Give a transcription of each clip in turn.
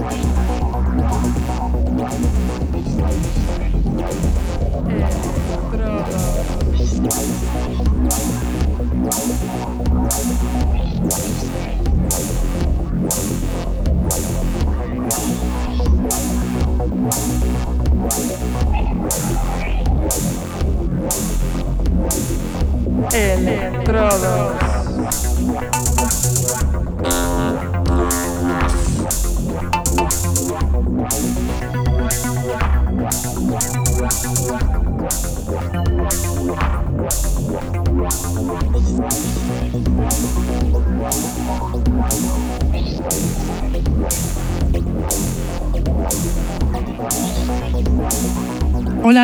Estrada. Electrodos.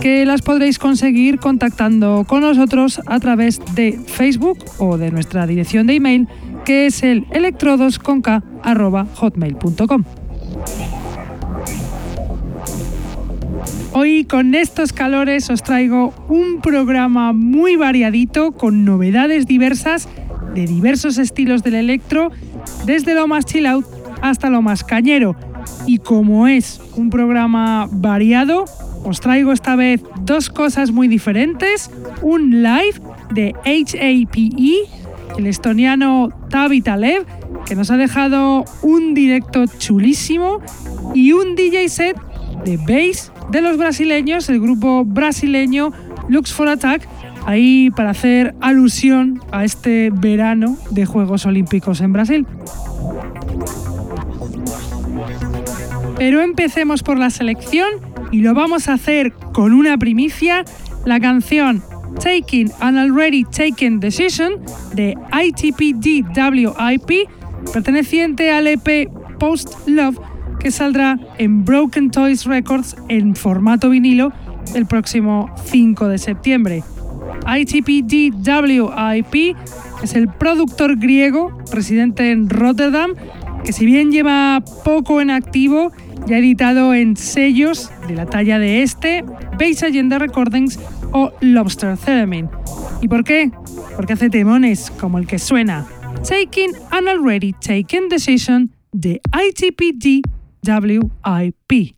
que las podréis conseguir contactando con nosotros a través de Facebook o de nuestra dirección de email que es el electrodosconk.hotmail.com. Hoy con estos calores os traigo un programa muy variadito con novedades diversas de diversos estilos del electro, desde lo más chill out hasta lo más cañero. Y como es un programa variado, os traigo esta vez dos cosas muy diferentes. Un live de HAPE, el estoniano Tavi Talev, que nos ha dejado un directo chulísimo, y un DJ set de bass de los brasileños, el grupo brasileño Lux for Attack, ahí para hacer alusión a este verano de Juegos Olímpicos en Brasil. Pero empecemos por la selección y lo vamos a hacer con una primicia, la canción Taking an Already Taken Decision de ITPDWIP, perteneciente al EP Post Love, que saldrá en Broken Toys Records en formato vinilo el próximo 5 de septiembre. ITPDWIP es el productor griego residente en Rotterdam, que si bien lleva poco en activo, ya editado en sellos de la talla de este, Base Agenda Recordings o Lobster Theremin. ¿Y por qué? Porque hace temones como el que suena Taking an Already Taken Decision de ITPD WIP.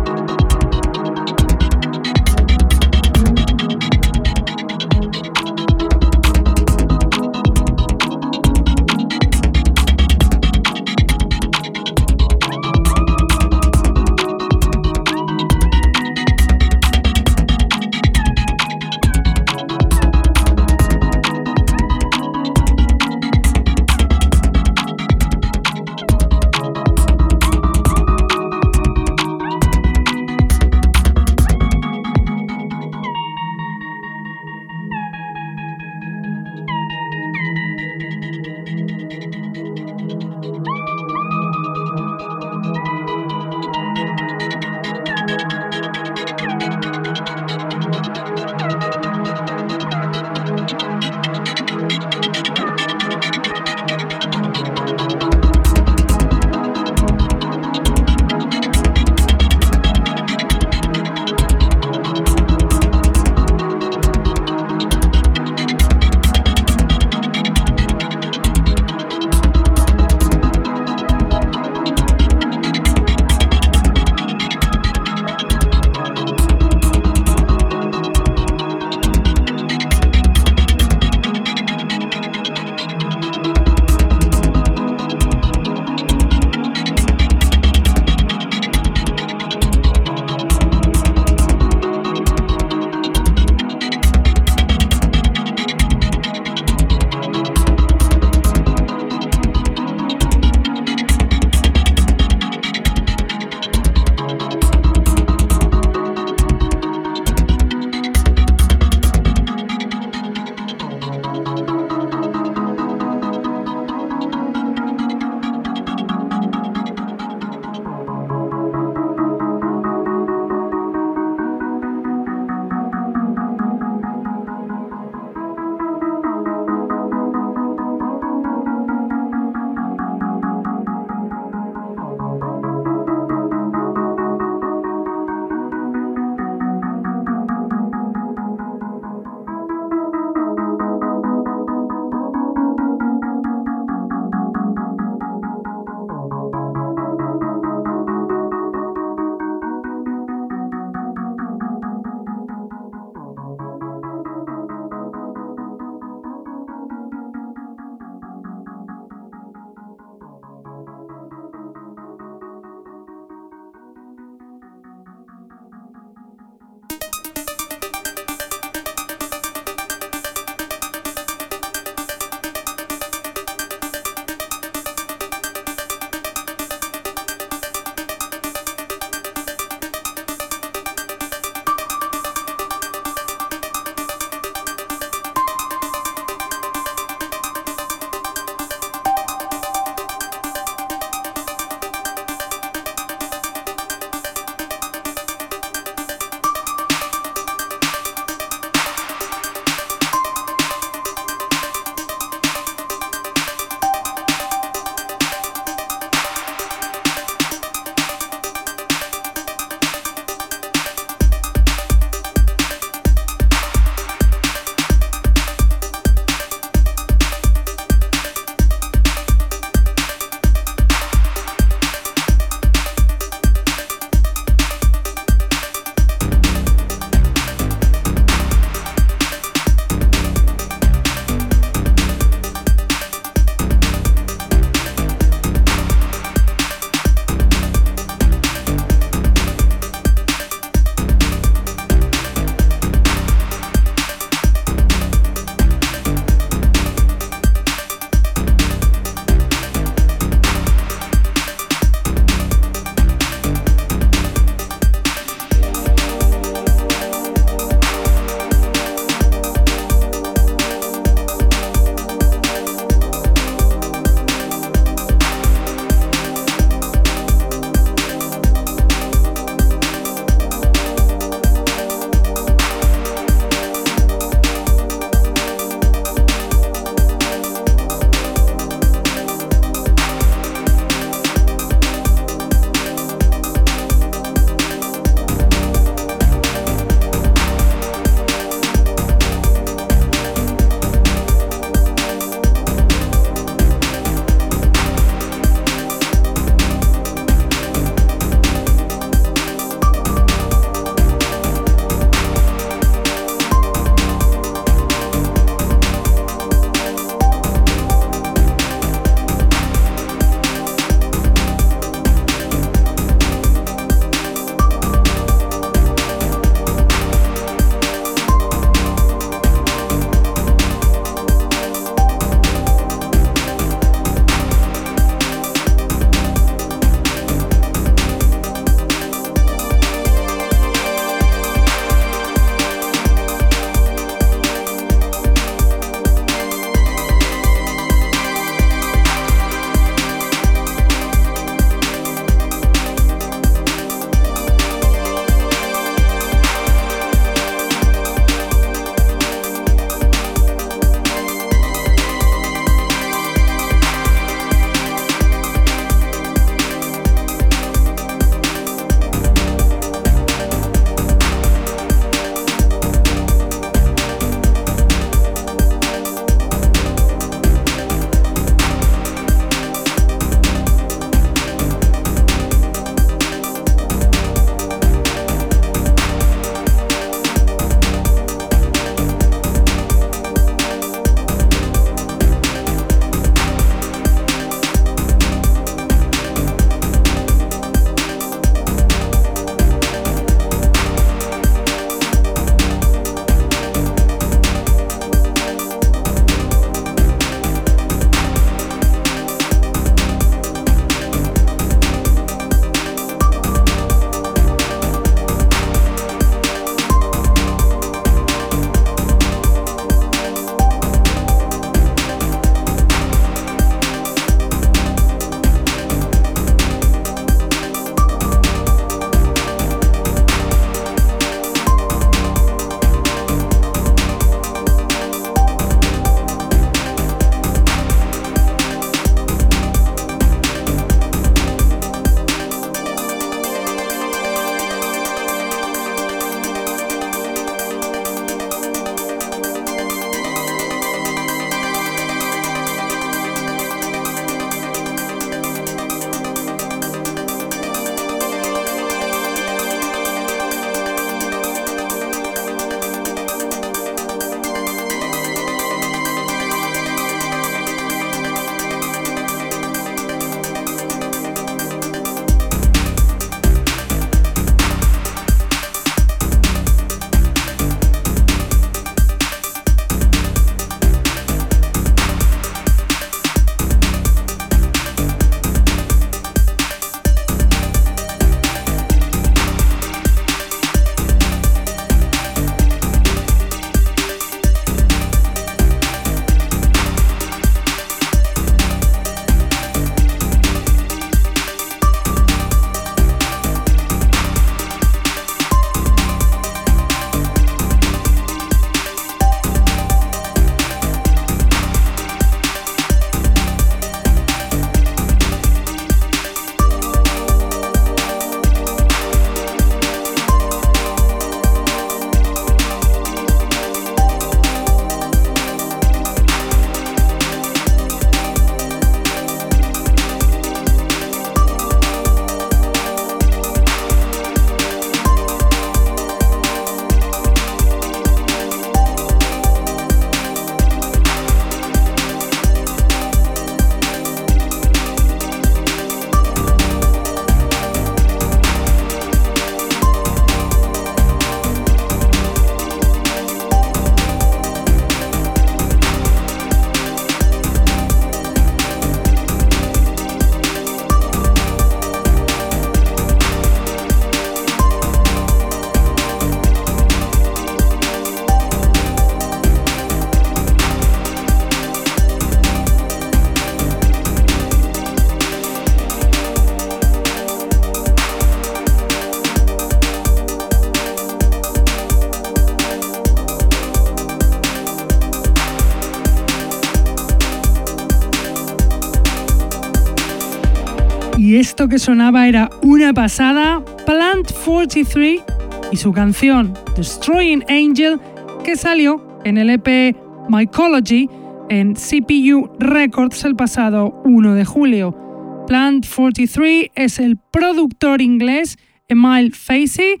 Que sonaba era una pasada, Plant 43 y su canción Destroying Angel, que salió en el EP Mycology en CPU Records el pasado 1 de julio. Plant 43 es el productor inglés Emile Facey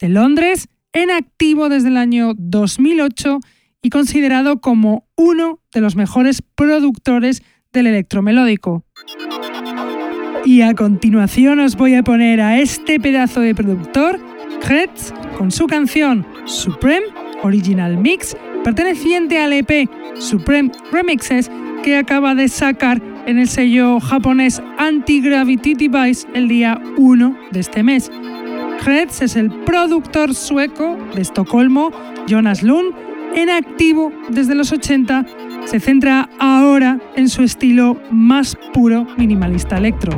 de Londres, en activo desde el año 2008 y considerado como uno de los mejores productores del electromelódico. Y a continuación os voy a poner a este pedazo de productor, Kretz, con su canción Supreme Original Mix, perteneciente al EP Supreme Remixes que acaba de sacar en el sello japonés Anti-Gravity Device el día 1 de este mes. Kretz es el productor sueco de Estocolmo, Jonas Lund, en activo desde los 80, se centra ahora en su estilo más puro minimalista electro.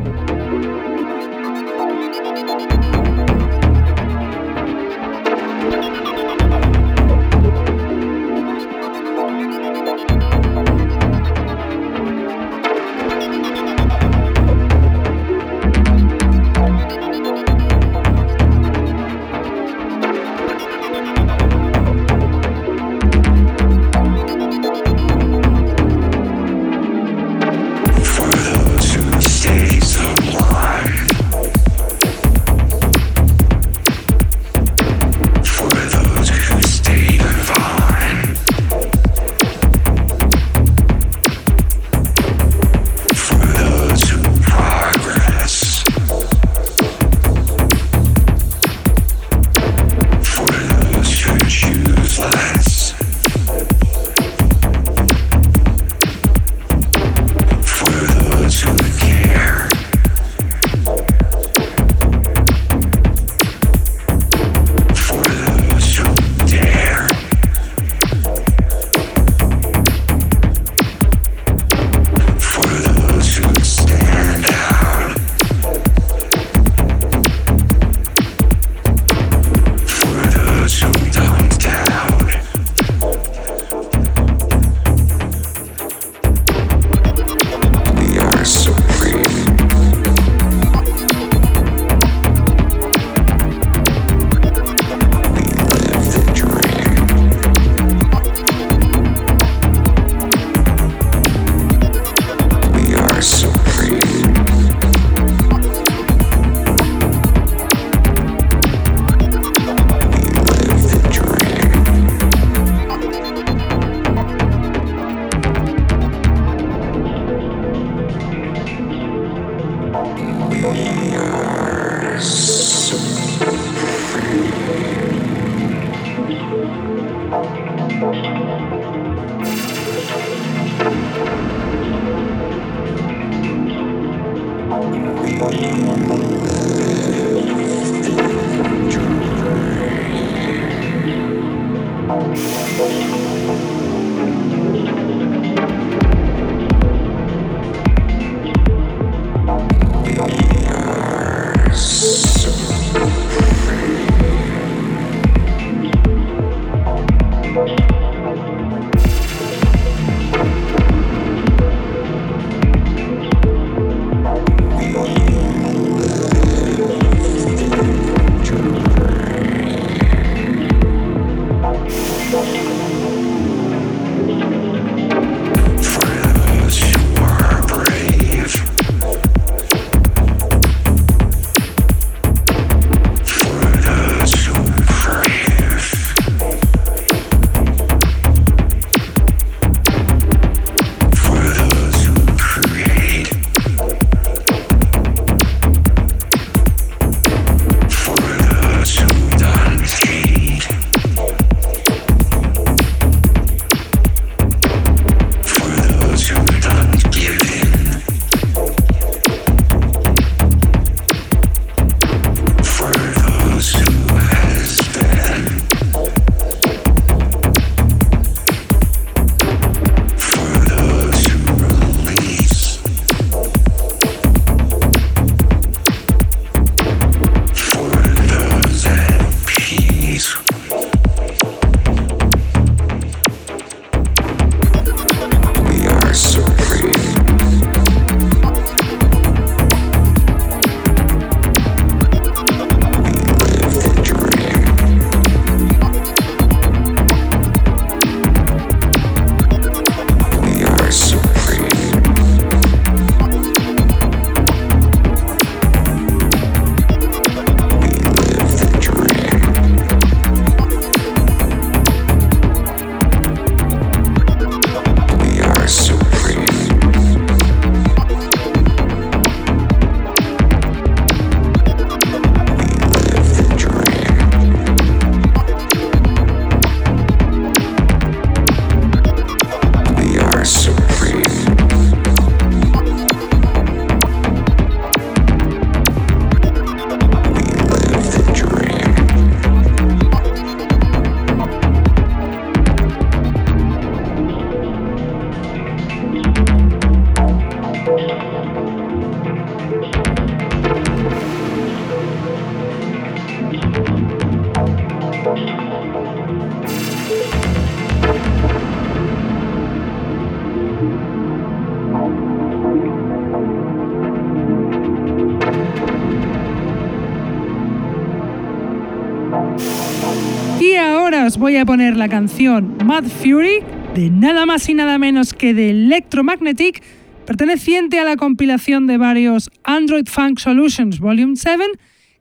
La canción Mad Fury de nada más y nada menos que de Electromagnetic, perteneciente a la compilación de varios Android Funk Solutions Volume 7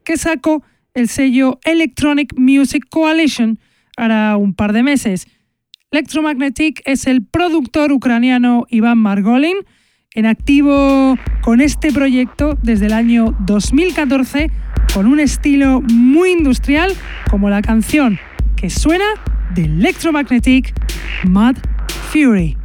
que sacó el sello Electronic Music Coalition hará un par de meses. Electromagnetic es el productor ucraniano Iván Margolin, en activo con este proyecto desde el año 2014, con un estilo muy industrial como la canción que suena de Electromagnetic Mad Fury.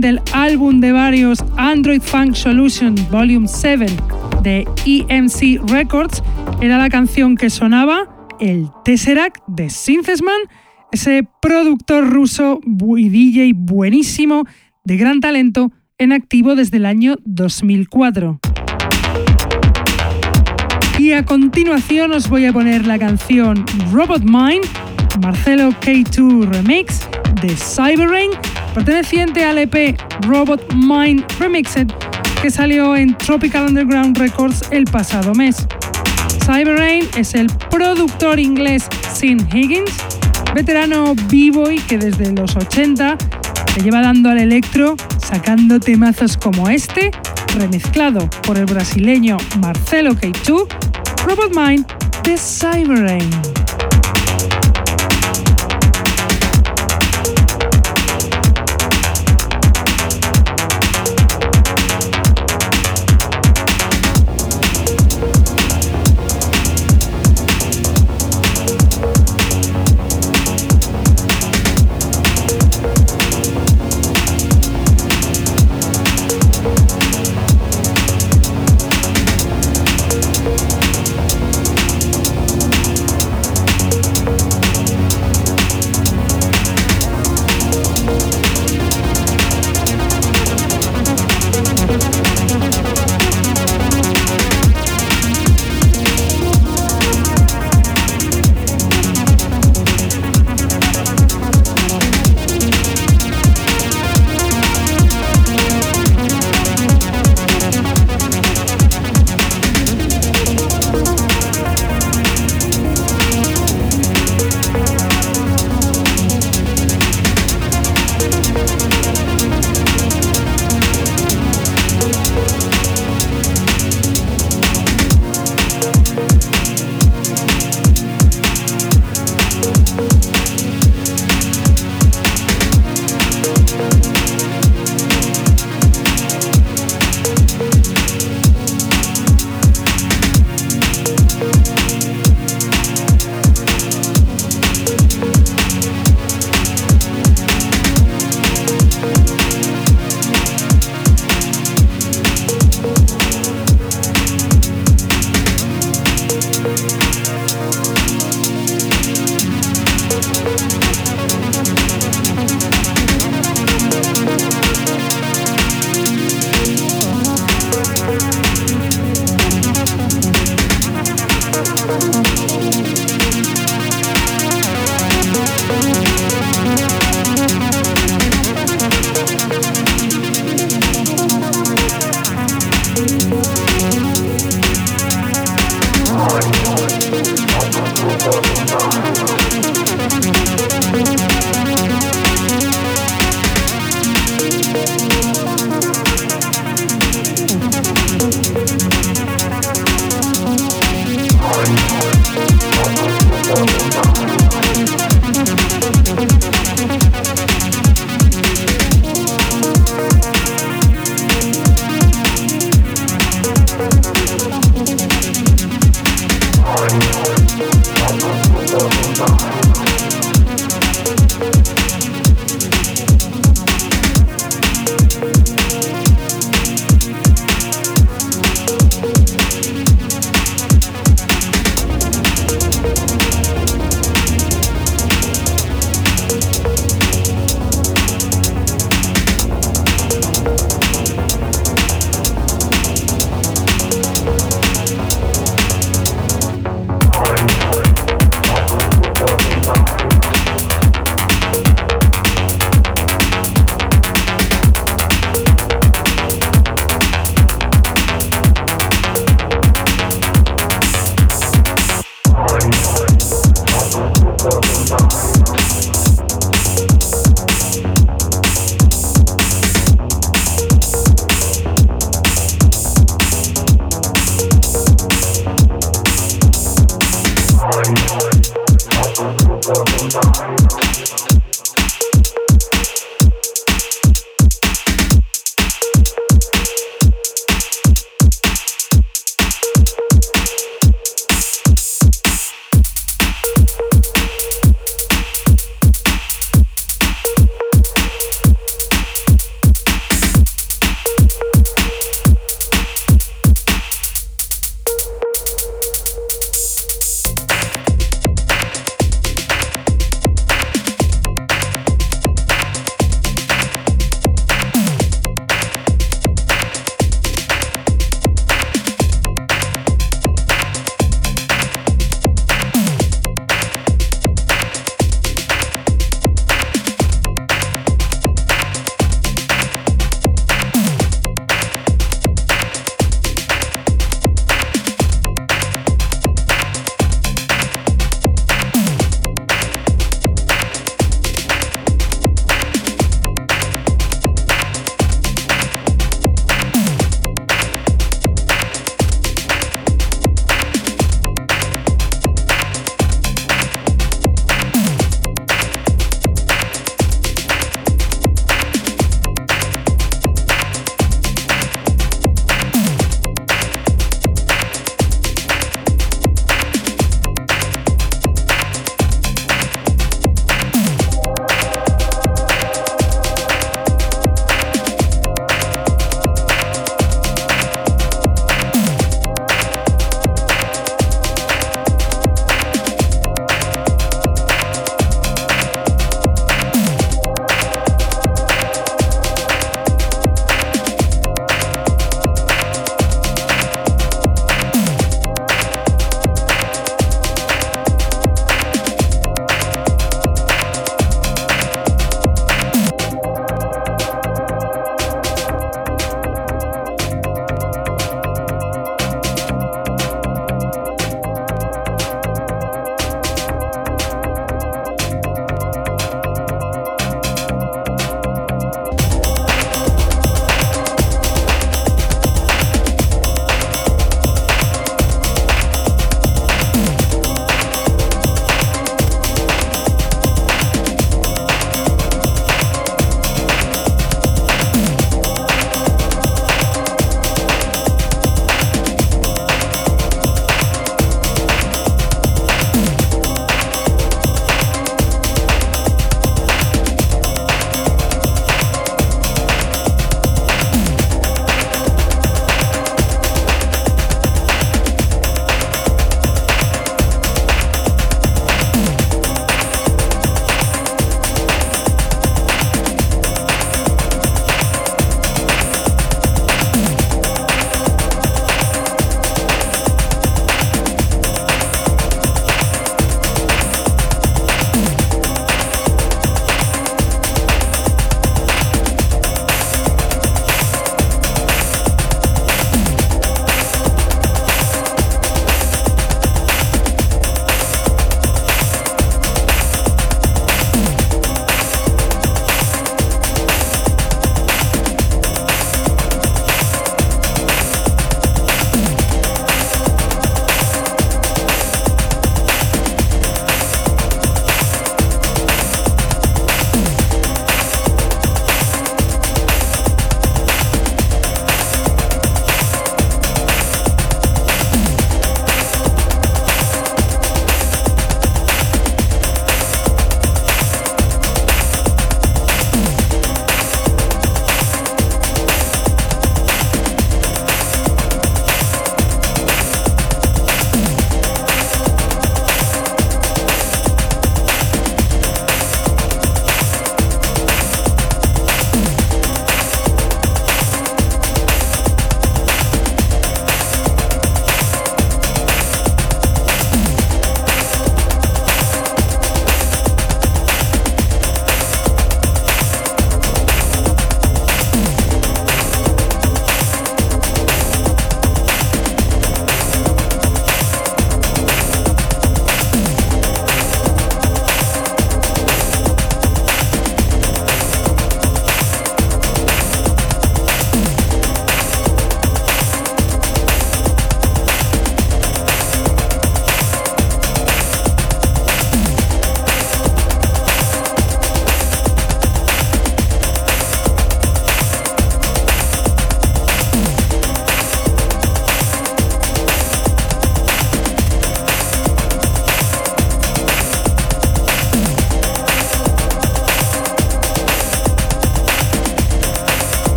Del álbum de varios Android Funk Solution Volume 7 de EMC Records, era la canción que sonaba el Tesseract de Synthesman, ese productor ruso y DJ buenísimo, de gran talento, en activo desde el año 2004. Y a continuación os voy a poner la canción Robot Mind, Marcelo K2 Remix de Cyberrain, perteneciente al EP Robot Mind Remixed que salió en Tropical Underground Records el pasado mes. Cyberrain es el productor inglés Sin Higgins, veterano b-boy que desde los 80 se lleva dando al electro, sacando temazos como este, remezclado por el brasileño Marcelo K2, Robot Mind de Cyberrain.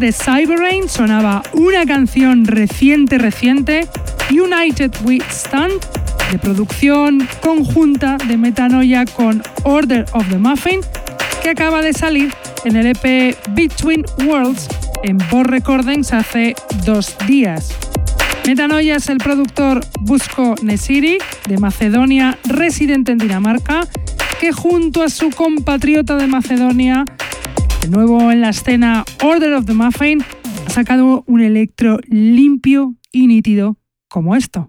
De Cyberrain sonaba una canción reciente reciente, United We Stand, de producción conjunta de Metanoia con Order of the Muffin, que acaba de salir en el EP Between Worlds en Boss Recordings hace dos días. Metanoia es el productor Busco Nesiri, de Macedonia, residente en Dinamarca, que junto a su compatriota de Macedonia, de nuevo en la escena Order of the Muffin, ha sacado un electro limpio y nítido como esto.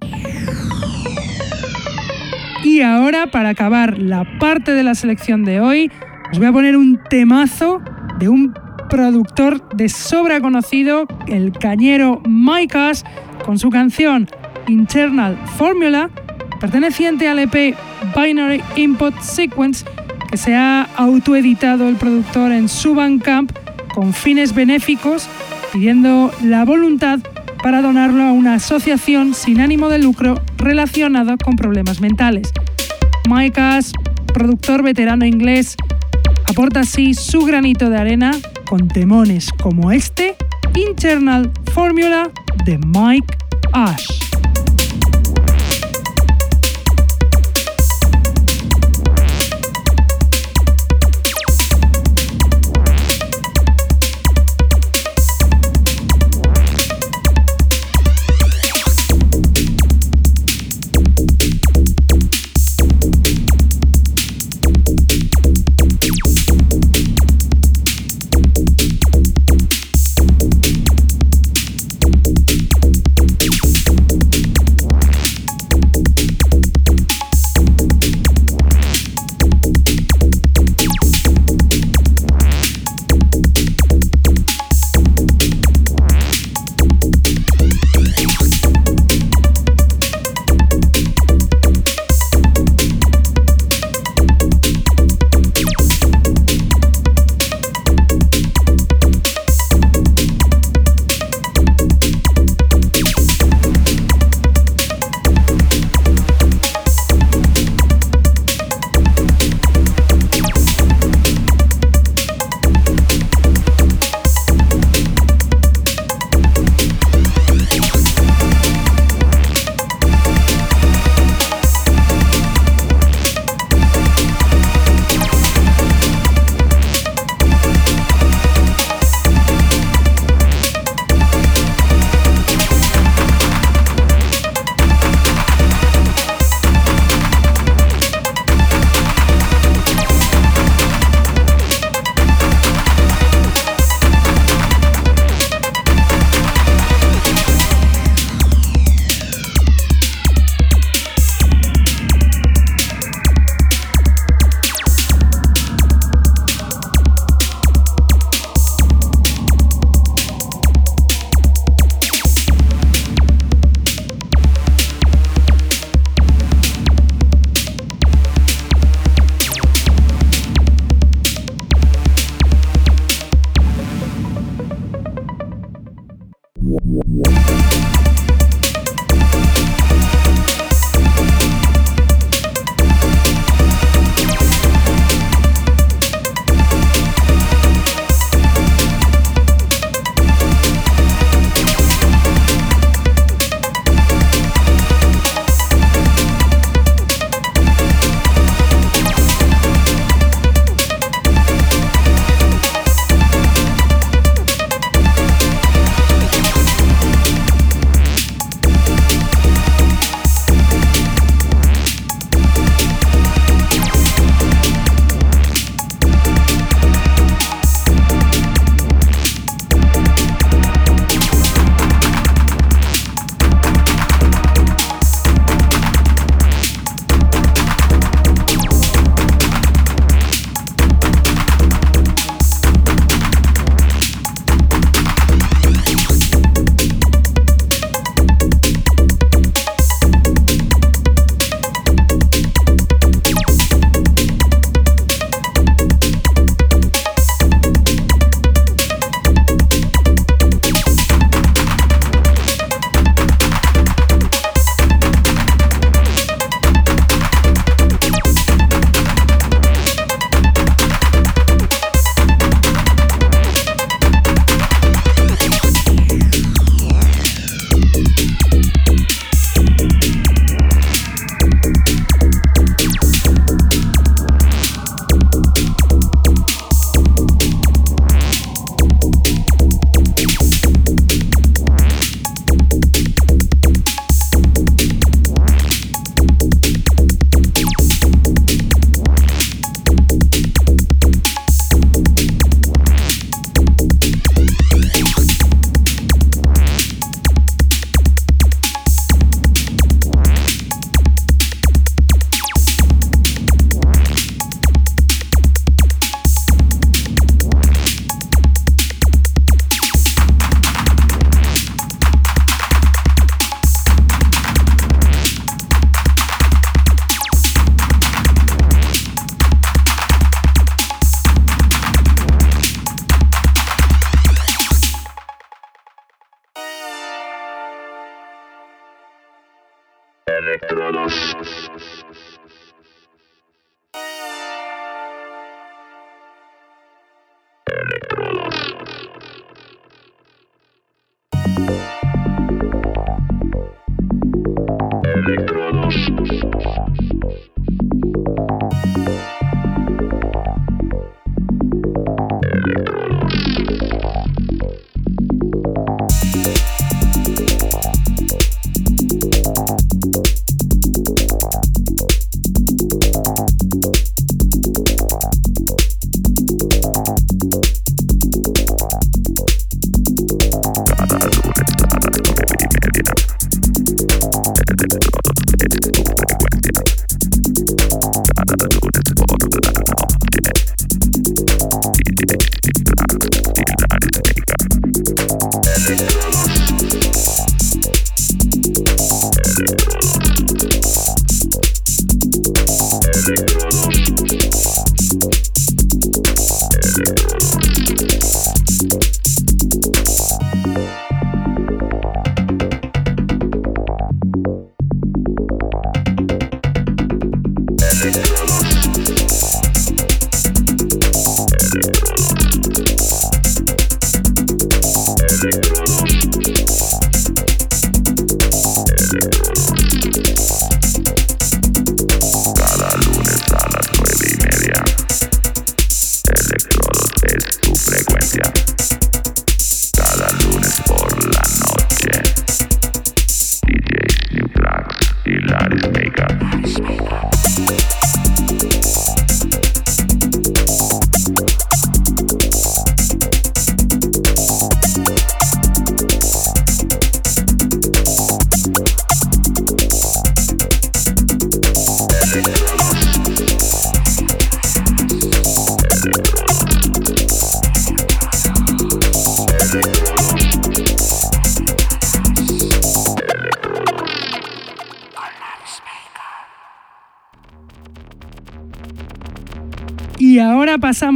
Y ahora, para acabar la parte de la selección de hoy, os voy a poner un temazo de un productor de sobra conocido, el cañero Mike con su canción Internal Formula, perteneciente al EP Binary Input Sequence, que se ha autoeditado el productor en su Bandcamp con fines benéficos, pidiendo la voluntad para donarlo a una asociación sin ánimo de lucro relacionada con problemas mentales. Mike productor veterano inglés, aporta así su granito de arena con temones como este, Internal Formula de Mike Ash.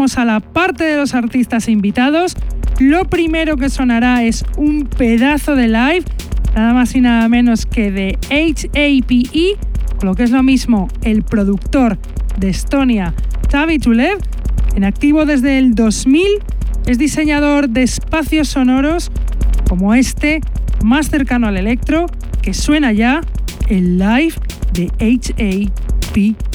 A la parte de los artistas invitados. Lo primero que sonará es un pedazo de live, nada más y nada menos que de HAPE, lo que es lo mismo, el productor de Estonia, Tavi Tulev, en activo desde el 2000, es diseñador de espacios sonoros como este, más cercano al electro, que suena ya el live de HAPE.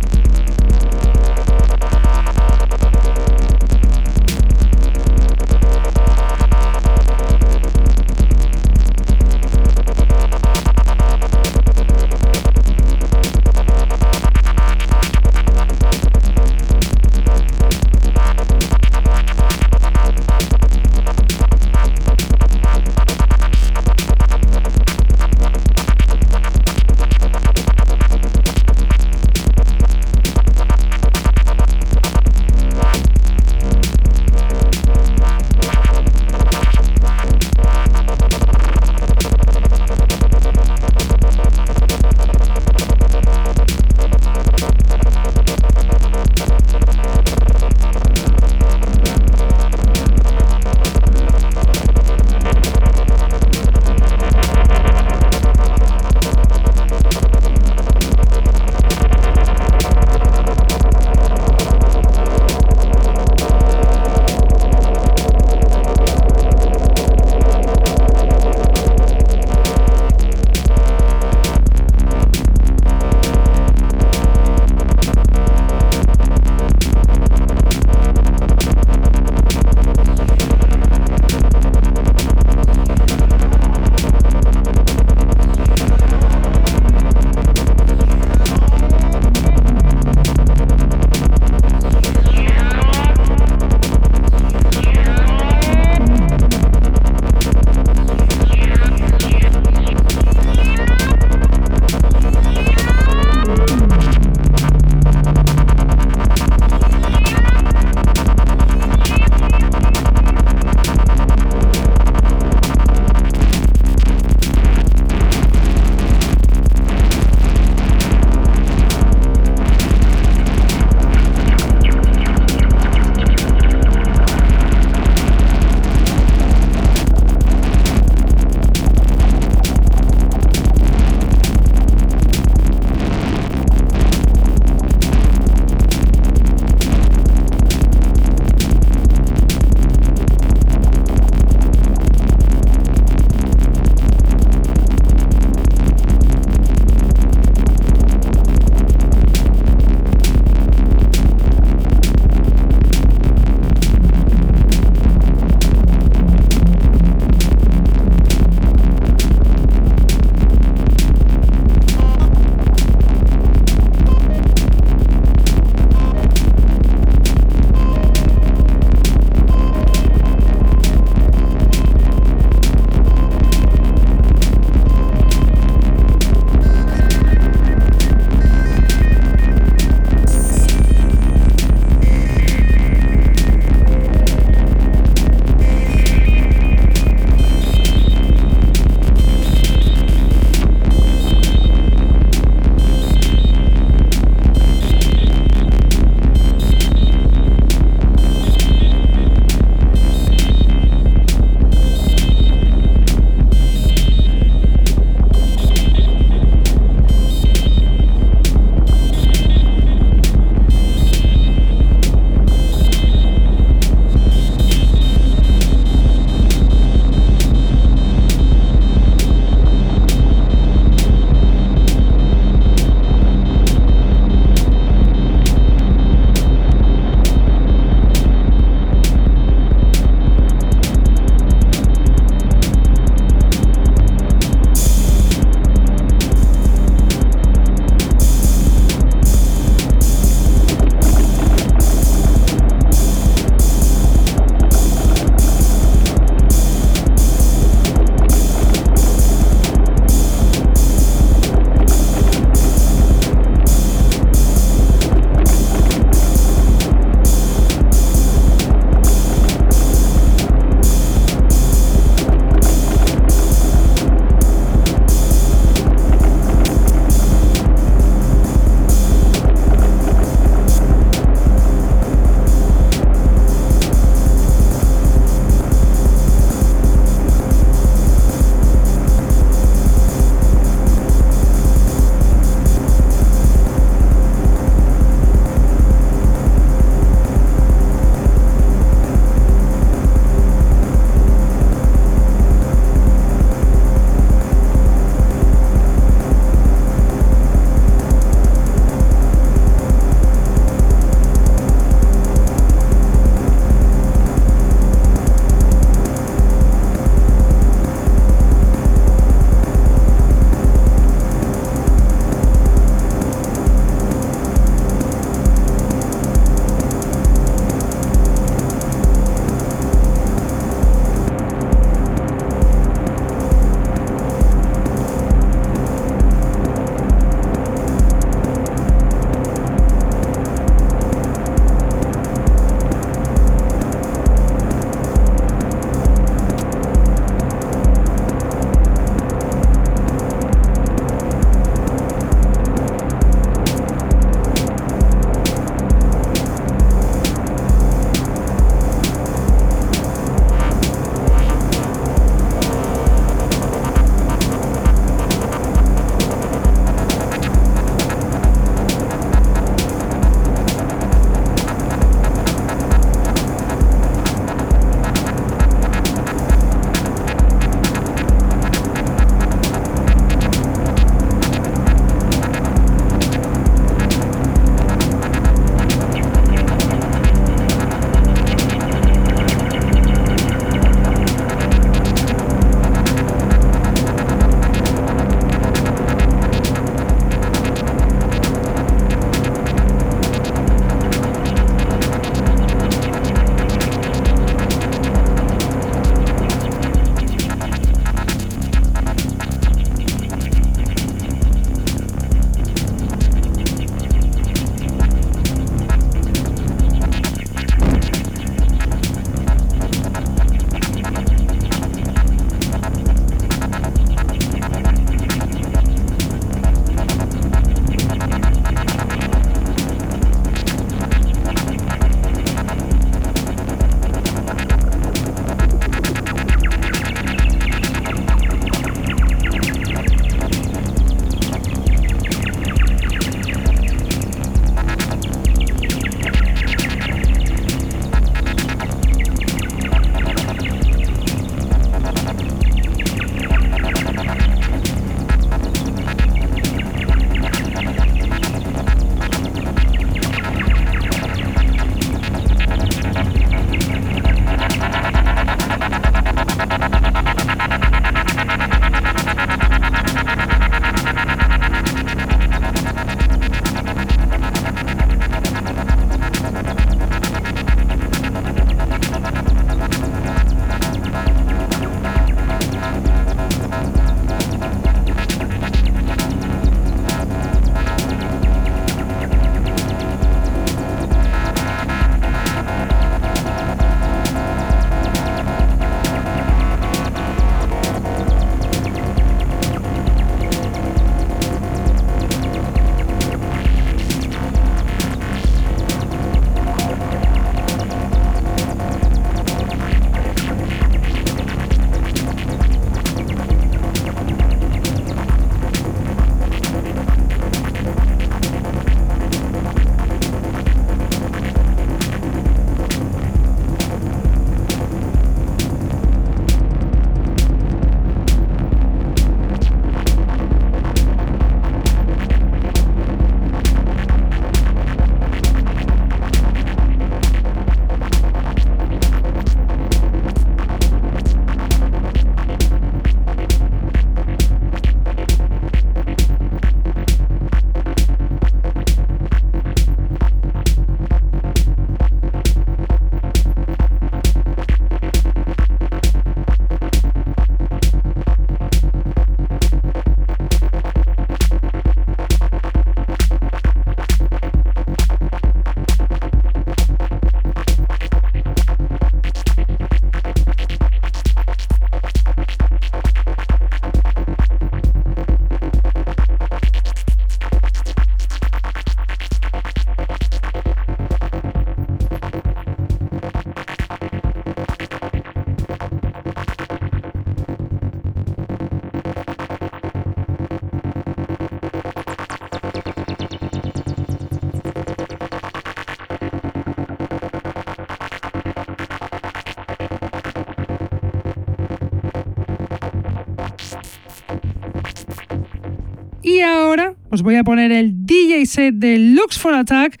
Os voy a poner el DJ set de Lux for Attack,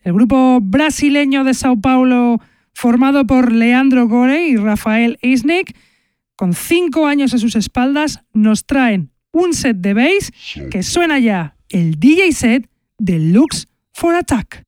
el grupo brasileño de Sao Paulo formado por Leandro Gore y Rafael Eisnick, con cinco años a sus espaldas, nos traen un set de bass que suena ya el DJ set de Lux for Attack.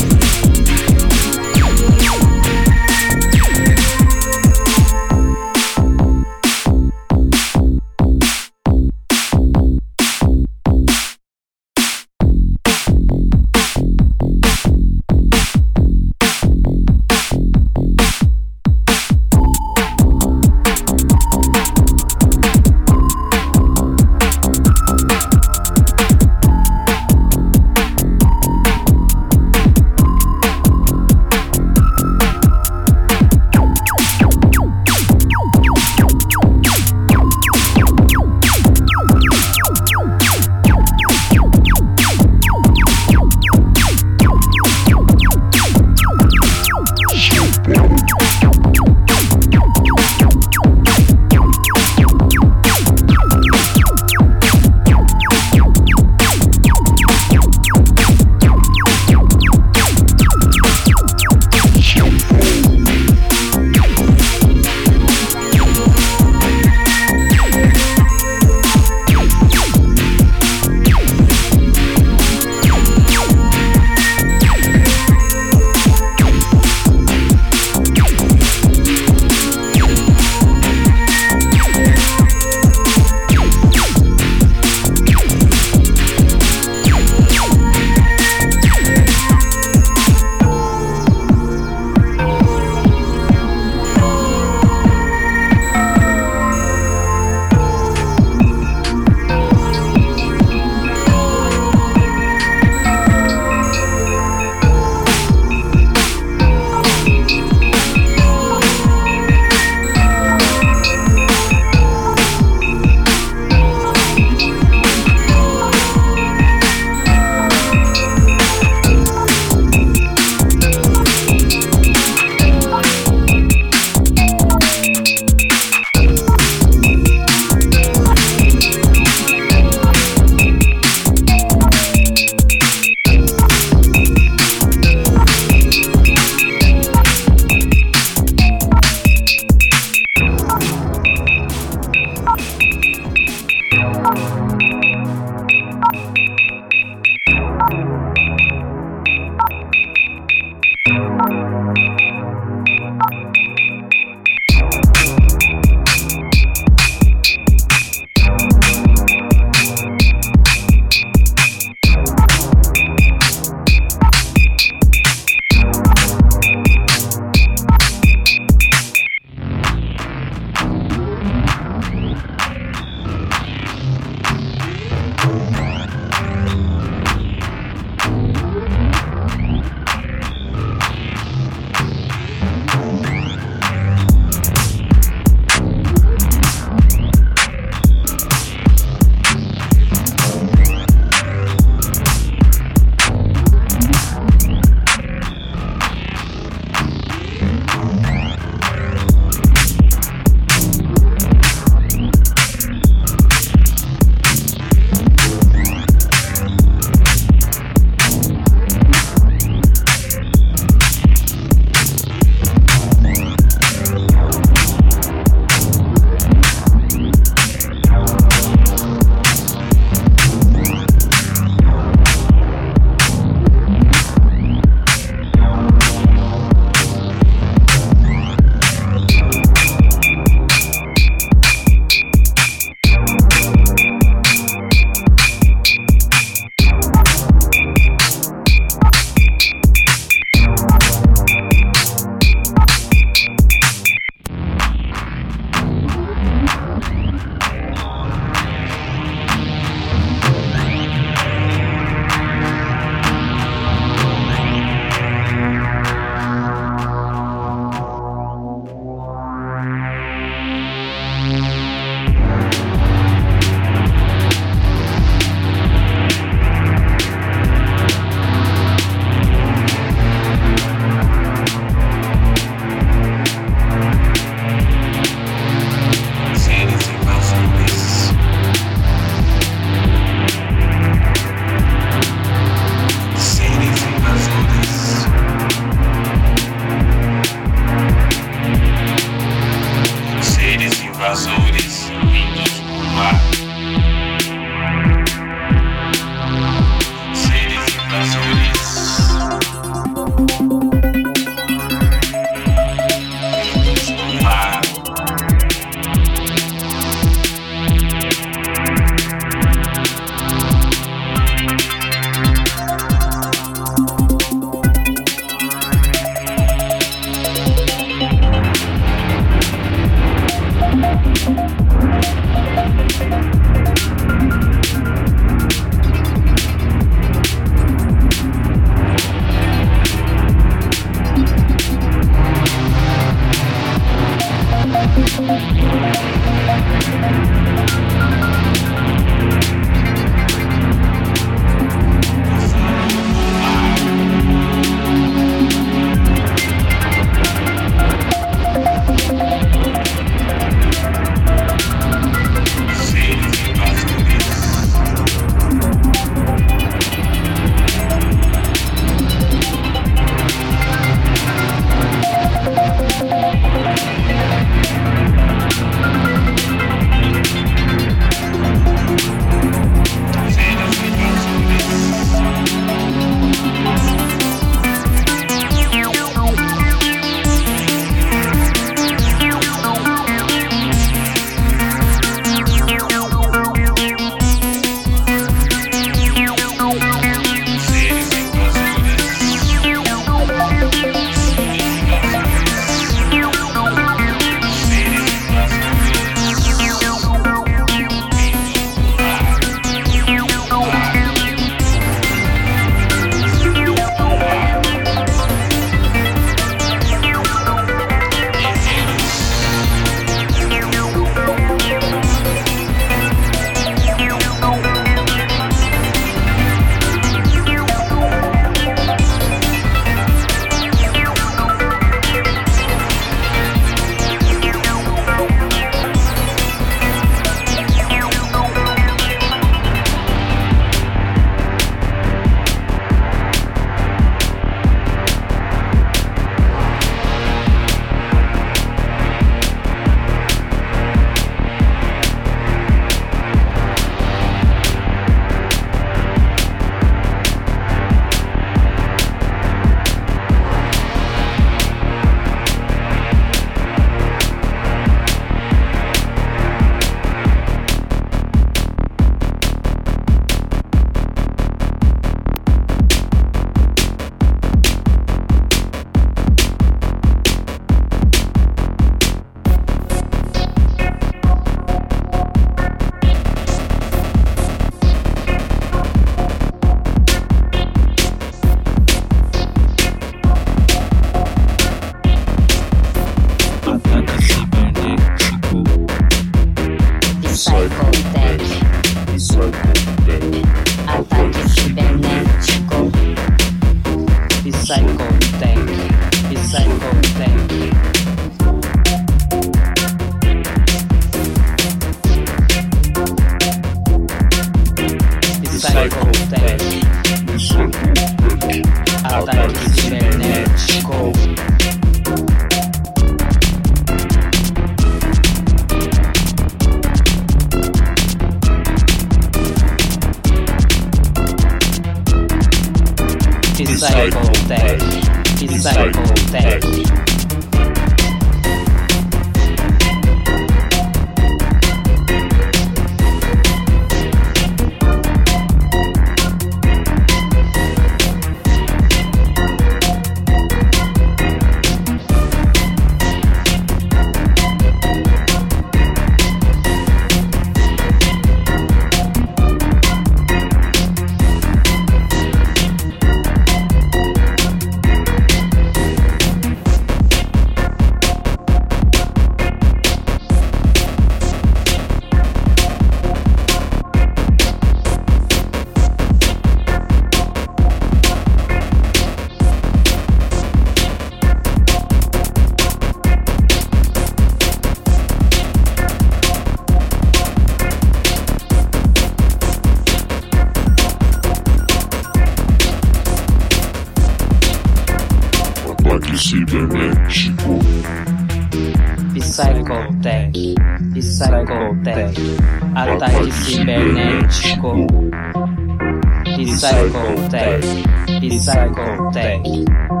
Recycle Tech.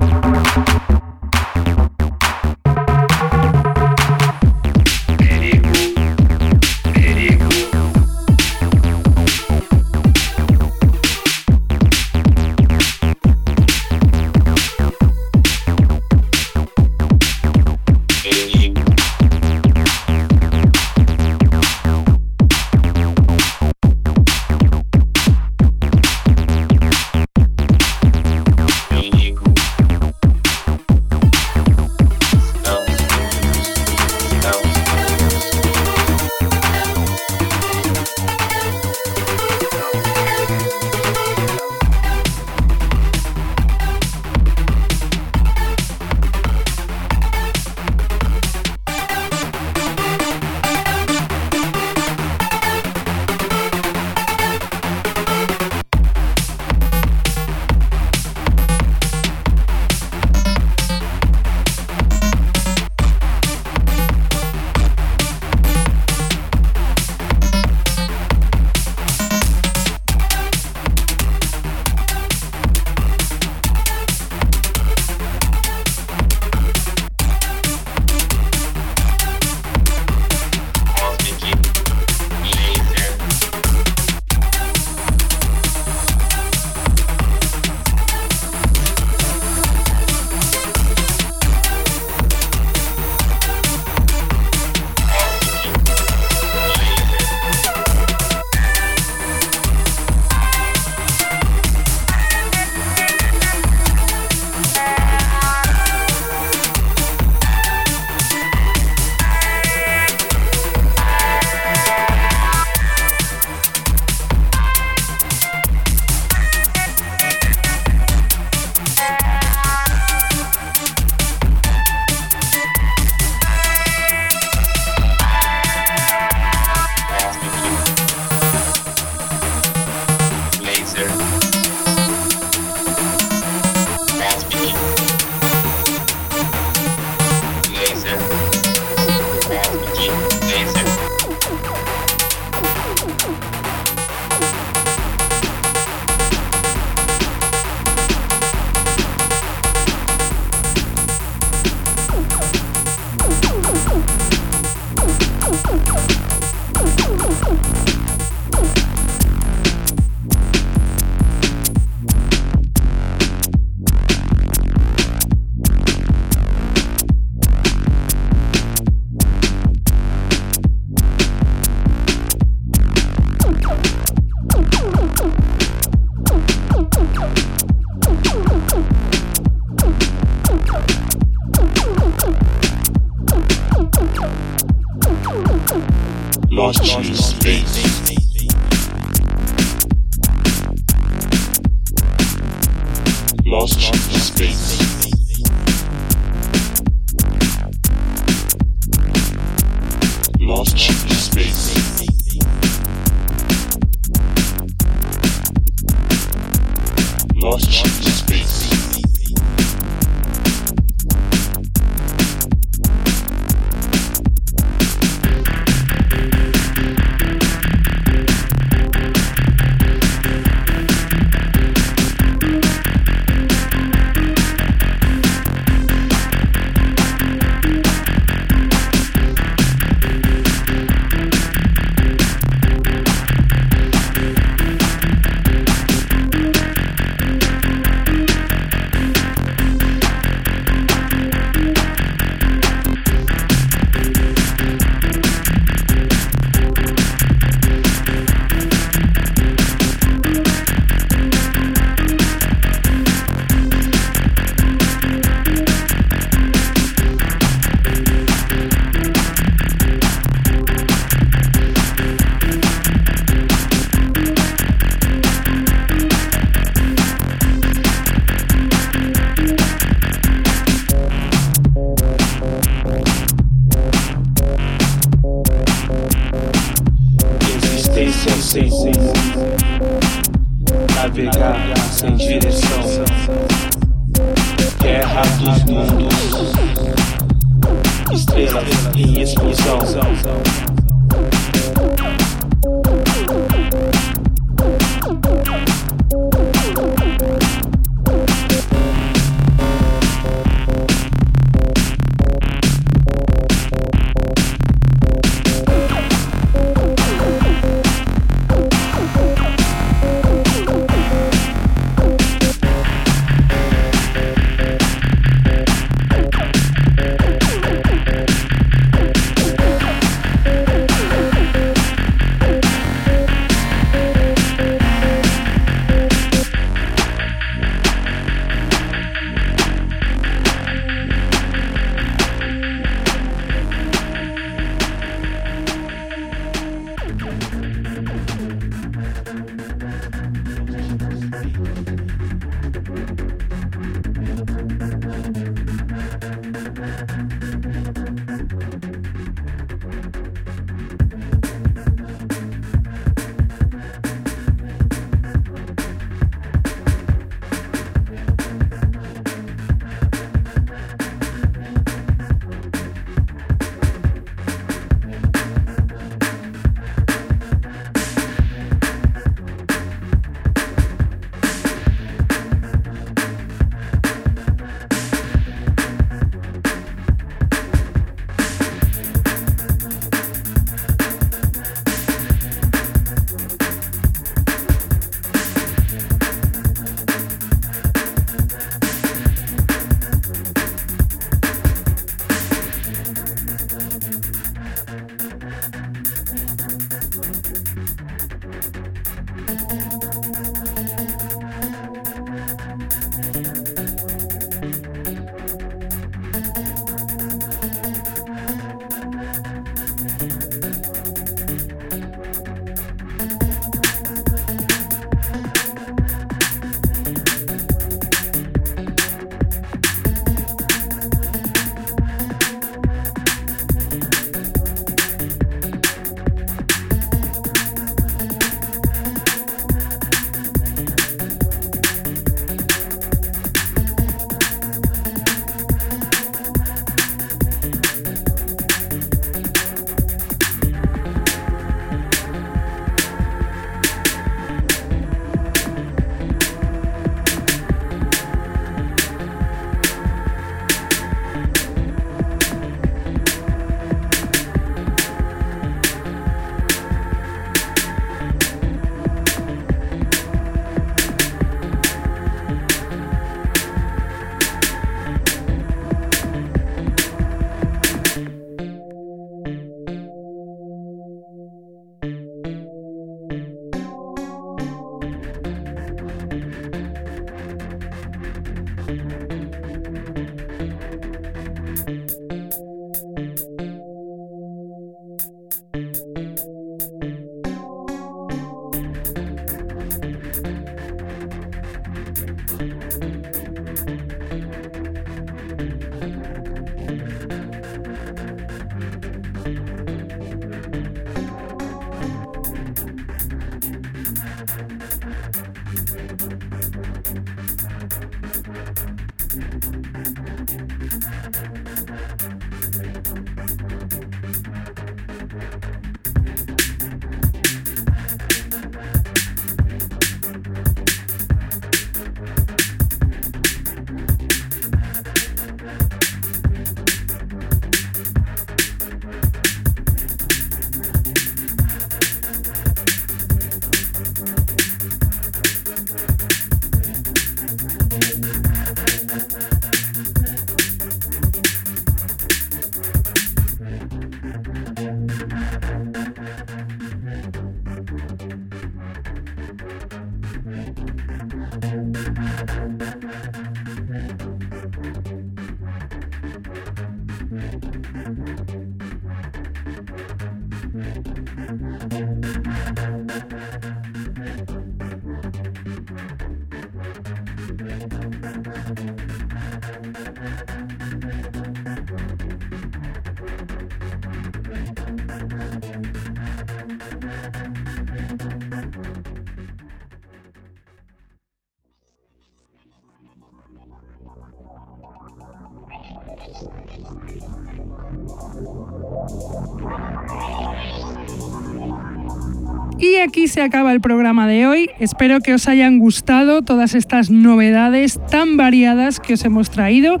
Se acaba el programa de hoy. Espero que os hayan gustado todas estas novedades tan variadas que os hemos traído.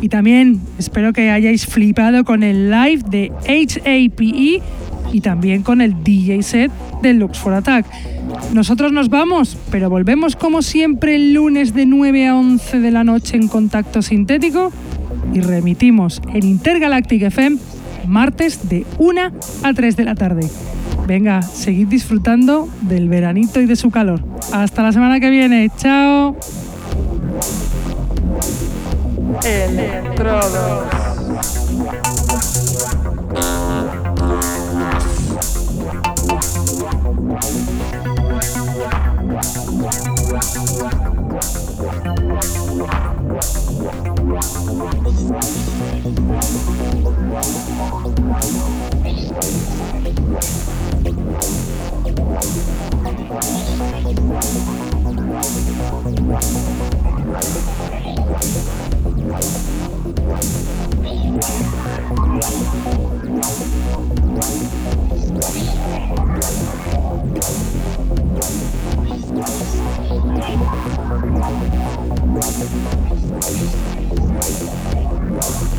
Y también espero que hayáis flipado con el live de HAPE y también con el DJ set de Lux for Attack. Nosotros nos vamos, pero volvemos como siempre el lunes de 9 a 11 de la noche en contacto sintético y remitimos en Intergalactic FM martes de 1 a 3 de la tarde. Venga, seguid disfrutando del veranito y de su calor. Hasta la semana que viene. Chao. Right. Wow.